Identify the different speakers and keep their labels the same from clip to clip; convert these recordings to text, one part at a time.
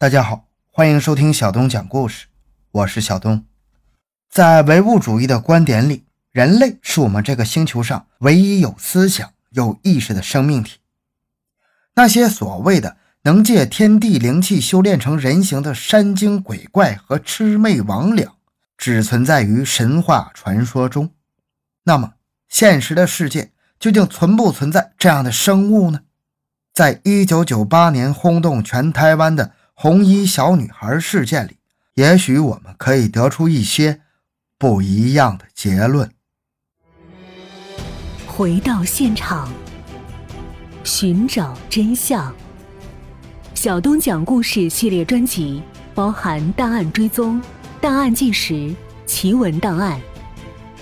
Speaker 1: 大家好，欢迎收听小东讲故事，我是小东。在唯物主义的观点里，人类是我们这个星球上唯一有思想、有意识的生命体。那些所谓的能借天地灵气修炼成人形的山精鬼怪和魑魅魍魉，只存在于神话传说中。那么，现实的世界究竟存不存在这样的生物呢？在一九九八年轰动全台湾的红衣小女孩事件里，也许我们可以得出一些不一样的结论。
Speaker 2: 回到现场，寻找真相。小东讲故事系列专辑包含档案追踪、档案纪实、奇闻档案。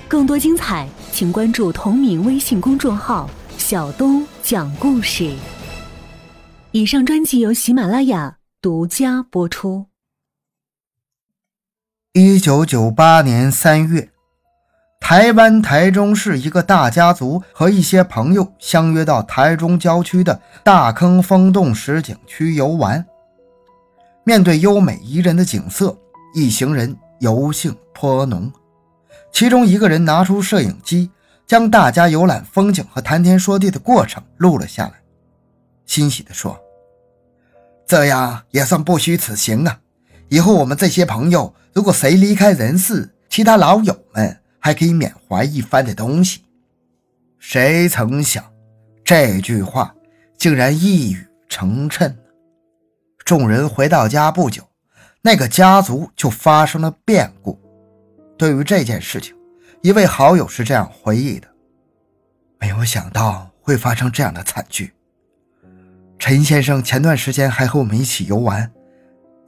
Speaker 2: 更多精彩，请关注同名微信公众号“小东讲故事”。以上专辑由喜马拉雅独家播出。
Speaker 1: 一九九八年三月，台湾台中市一个大家族和一些朋友相约到台中郊区的大坑风洞石景区游玩。面对优美宜人的景色，一行人游兴颇浓。其中一个人拿出摄影机，将大家游览风景和谈天说地的过程录了下来，欣喜地说。这样也算不虚此行啊！以后我们这些朋友，如果谁离开人世，其他老友们还可以缅怀一番的东西。谁曾想，这句话竟然一语成谶。众人回到家不久，那个家族就发生了变故。对于这件事情，一位好友是这样回忆的：“没有想到会发生这样的惨剧。”陈先生前段时间还和我们一起游玩，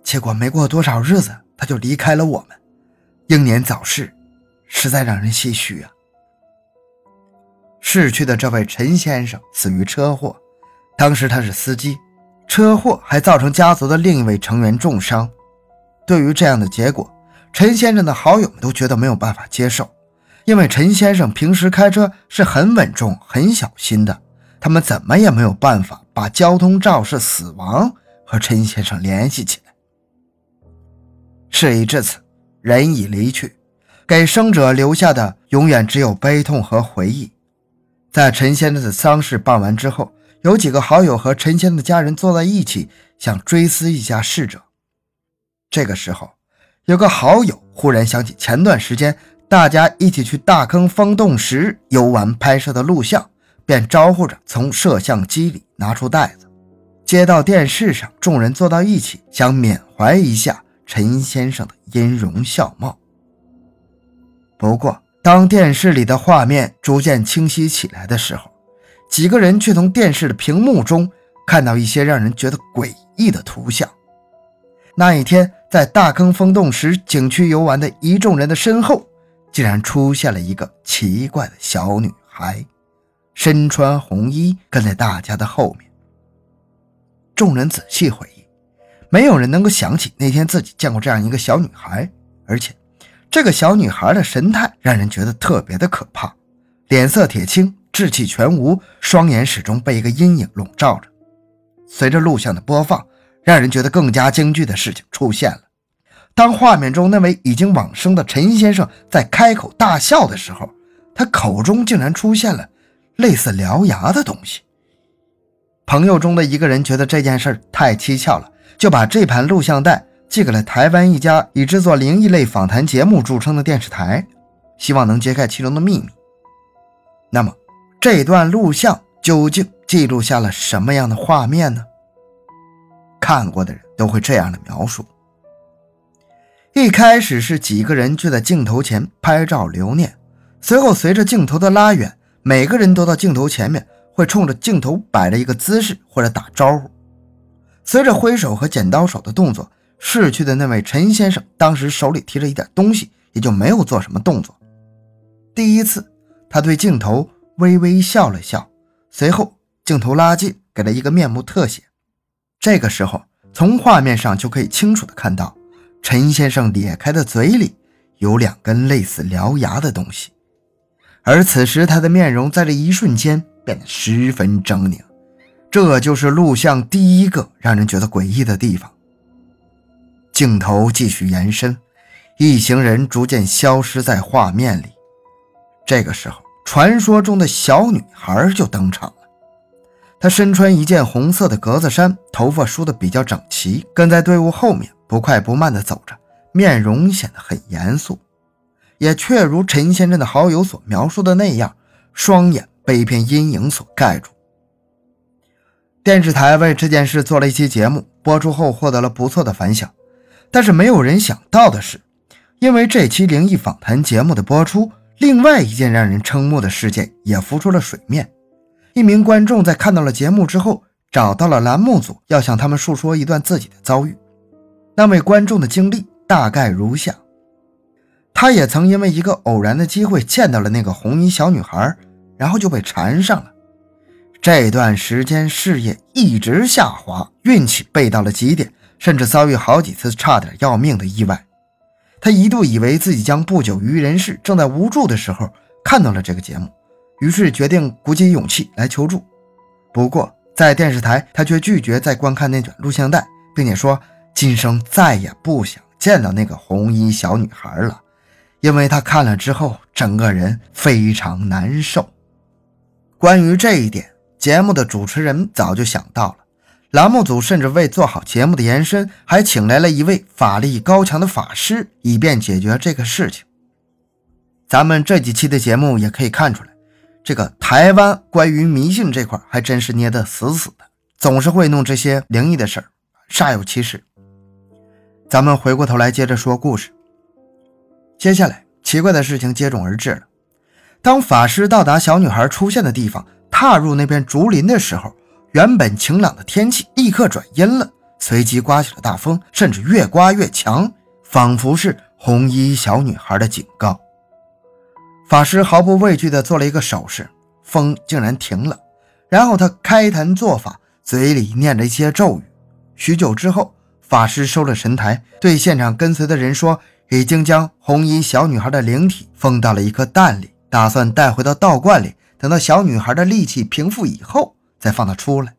Speaker 1: 结果没过多少日子他就离开了我们，英年早逝，实在让人唏嘘啊。逝去的这位陈先生死于车祸，当时他是司机，车祸还造成家族的另一位成员重伤。对于这样的结果，陈先生的好友们都觉得没有办法接受，因为陈先生平时开车是很稳重、很小心的。他们怎么也没有办法把交通肇事死亡和陈先生联系起来。事已至此，人已离去，给生者留下的永远只有悲痛和回忆。在陈先生的丧事办完之后，有几个好友和陈先生的家人坐在一起，想追思一下逝者。这个时候，有个好友忽然想起前段时间大家一起去大坑风洞时游玩拍摄的录像。便招呼着从摄像机里拿出袋子，接到电视上，众人坐到一起，想缅怀一下陈先生的音容笑貌。不过，当电视里的画面逐渐清晰起来的时候，几个人却从电视的屏幕中看到一些让人觉得诡异的图像。那一天，在大坑风洞时景区游玩的一众人的身后，竟然出现了一个奇怪的小女孩。身穿红衣，跟在大家的后面。众人仔细回忆，没有人能够想起那天自己见过这样一个小女孩，而且这个小女孩的神态让人觉得特别的可怕，脸色铁青，志气全无，双眼始终被一个阴影笼罩着。随着录像的播放，让人觉得更加惊惧的事情出现了。当画面中那位已经往生的陈先生在开口大笑的时候，他口中竟然出现了。类似獠牙的东西。朋友中的一个人觉得这件事太蹊跷了，就把这盘录像带寄给了台湾一家以制作灵异类访谈节目著称的电视台，希望能揭开其中的秘密。那么，这段录像究竟记录下了什么样的画面呢？看过的人都会这样的描述：一开始是几个人聚在镜头前拍照留念，随后随着镜头的拉远。每个人都到镜头前面，会冲着镜头摆着一个姿势或者打招呼。随着挥手和剪刀手的动作，逝去的那位陈先生当时手里提着一点东西，也就没有做什么动作。第一次，他对镜头微微笑了笑，随后镜头拉近，给了一个面目特写。这个时候，从画面上就可以清楚的看到，陈先生咧开的嘴里有两根类似獠牙的东西。而此时，他的面容在这一瞬间变得十分狰狞，这就是录像第一个让人觉得诡异的地方。镜头继续延伸，一行人逐渐消失在画面里。这个时候，传说中的小女孩就登场了。她身穿一件红色的格子衫，头发梳得比较整齐，跟在队伍后面，不快不慢地走着，面容显得很严肃，也确如陈先生的好友所描述的那样，双眼被一片阴影所盖住。电视台为这件事做了一期节目，播出后获得了不错的反响。但是没有人想到的是，因为这期灵异访谈节目的播出，另外一件让人瞠目的事件也浮出了水面。一名观众在看到了节目之后，找到了栏目组，要向他们述说一段自己的遭遇。那位观众的经历大概如下：他也曾因为一个偶然的机会见到了那个红衣小女孩，然后就被缠上了。这段时间事业一直下滑，运气背到了极点，甚至遭遇好几次差点要命的意外。他一度以为自己将不久于人世，正在无助的时候看到了这个节目。于是决定鼓起勇气来求助，不过在电视台，他却拒绝再观看那卷录像带，并且说今生再也不想见到那个红衣小女孩了，因为他看了之后整个人非常难受。关于这一点，节目的主持人早就想到了，栏目组甚至为做好节目的延伸，还请来了一位法力高强的法师，以便解决这个事情。咱们这几期的节目也可以看出来。这个台湾关于迷信这块还真是捏得死死的，总是会弄这些灵异的事儿，煞有其事。咱们回过头来接着说故事。接下来奇怪的事情接踵而至了。当法师到达小女孩出现的地方，踏入那片竹林的时候，原本晴朗的天气立刻转阴了，随即刮起了大风，甚至越刮越强，仿佛是红衣小女孩的警告。法师毫不畏惧地做了一个手势，风竟然停了。然后他开坛做法，嘴里念着一些咒语。许久之后，法师收了神台，对现场跟随的人说：“已经将红衣小女孩的灵体封到了一颗蛋里，打算带回到道观里，等到小女孩的戾气平复以后，再放她出来。”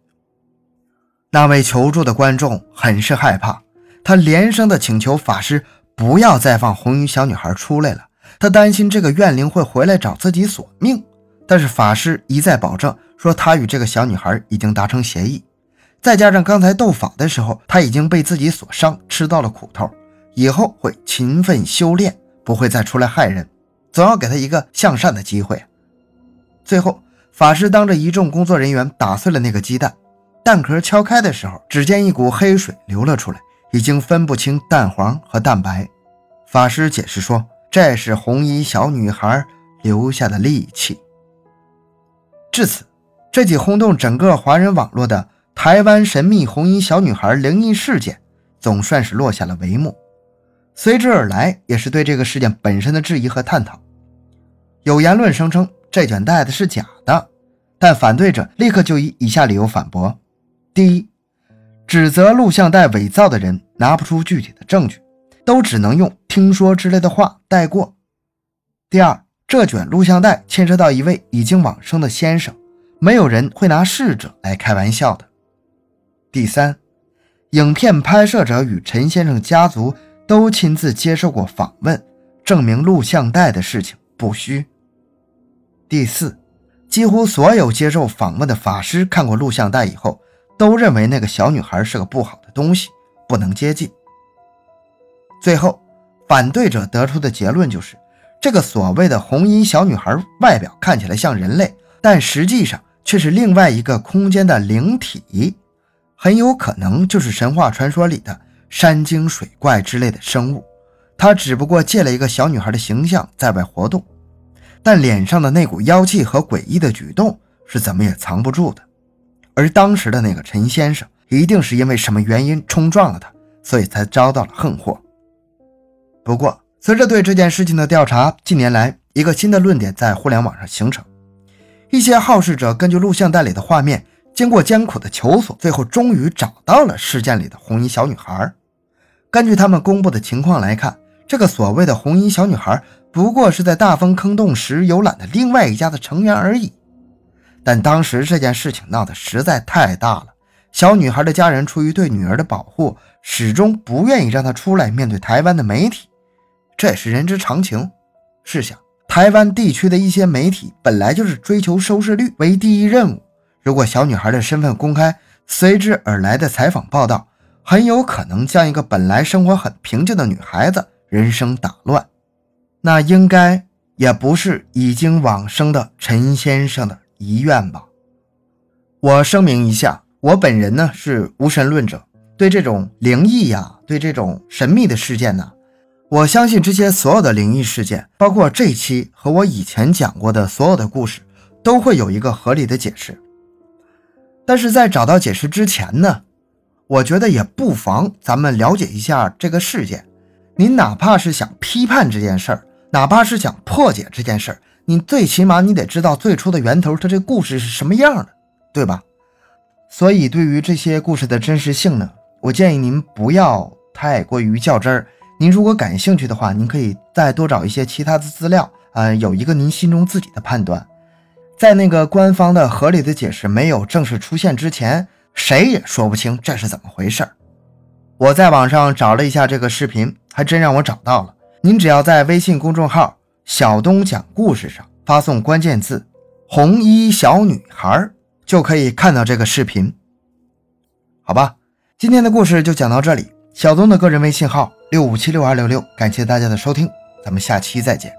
Speaker 1: 那位求助的观众很是害怕，他连声的请求法师不要再放红衣小女孩出来了。他担心这个怨灵会回来找自己索命，但是法师一再保证说他与这个小女孩已经达成协议，再加上刚才斗法的时候他已经被自己所伤，吃到了苦头，以后会勤奋修炼，不会再出来害人，总要给他一个向善的机会。最后，法师当着一众工作人员打碎了那个鸡蛋，蛋壳敲开的时候，只见一股黑水流了出来，已经分不清蛋黄和蛋白。法师解释说。这是红衣小女孩留下的戾气。至此，这起轰动整个华人网络的台湾神秘红衣小女孩灵异事件，总算是落下了帷幕。随之而来，也是对这个事件本身的质疑和探讨。有言论声称这卷带子是假的，但反对者立刻就以以下理由反驳：第一，指责录像带伪造的人拿不出具体的证据。都只能用听说之类的话带过。第二，这卷录像带牵涉到一位已经往生的先生，没有人会拿逝者来开玩笑的。第三，影片拍摄者与陈先生家族都亲自接受过访问，证明录像带的事情不虚。第四，几乎所有接受访问的法师看过录像带以后，都认为那个小女孩是个不好的东西，不能接近。最后，反对者得出的结论就是，这个所谓的红衣小女孩外表看起来像人类，但实际上却是另外一个空间的灵体，很有可能就是神话传说里的山精水怪之类的生物。他只不过借了一个小女孩的形象在外活动，但脸上的那股妖气和诡异的举动是怎么也藏不住的。而当时的那个陈先生，一定是因为什么原因冲撞了他，所以才遭到了横祸。不过，随着对这件事情的调查，近年来一个新的论点在互联网上形成。一些好事者根据录像带里的画面，经过艰苦的求索，最后终于找到了事件里的红衣小女孩。根据他们公布的情况来看，这个所谓的红衣小女孩不过是在大风坑洞时游览的另外一家的成员而已。但当时这件事情闹得实在太大了，小女孩的家人出于对女儿的保护，始终不愿意让她出来面对台湾的媒体，这也是人之常情。试想，台湾地区的一些媒体本来就是追求收视率为第一任务，如果小女孩的身份公开，随之而来的采访报道，很有可能将一个本来生活很平静的女孩子人生打乱。那应该也不是已经往生的陈先生的遗愿吧？我声明一下，我本人呢是无神论者，对这种灵异呀，对这种神秘的事件呢，我相信这些所有的灵异事件，包括这期和我以前讲过的所有的故事，都会有一个合理的解释。但是在找到解释之前呢，我觉得也不妨咱们了解一下这个事件。您哪怕是想批判这件事儿，哪怕是想破解这件事儿，你最起码你得知道最初的源头，它这故事是什么样的，对吧？所以对于这些故事的真实性呢，我建议您不要太过于较真儿。您如果感兴趣的话，您可以再多找一些其他的资料，呃，有一个您心中自己的判断。在那个官方的合理的解释没有正式出现之前，谁也说不清这是怎么回事。我在网上找了一下这个视频，还真让我找到了。您只要在微信公众号“小东讲故事”上发送关键字“红衣小女孩”，就可以看到这个视频。好吧，今天的故事就讲到这里。小东的个人微信号六五七六二六六，感谢大家的收听，咱们下期再见。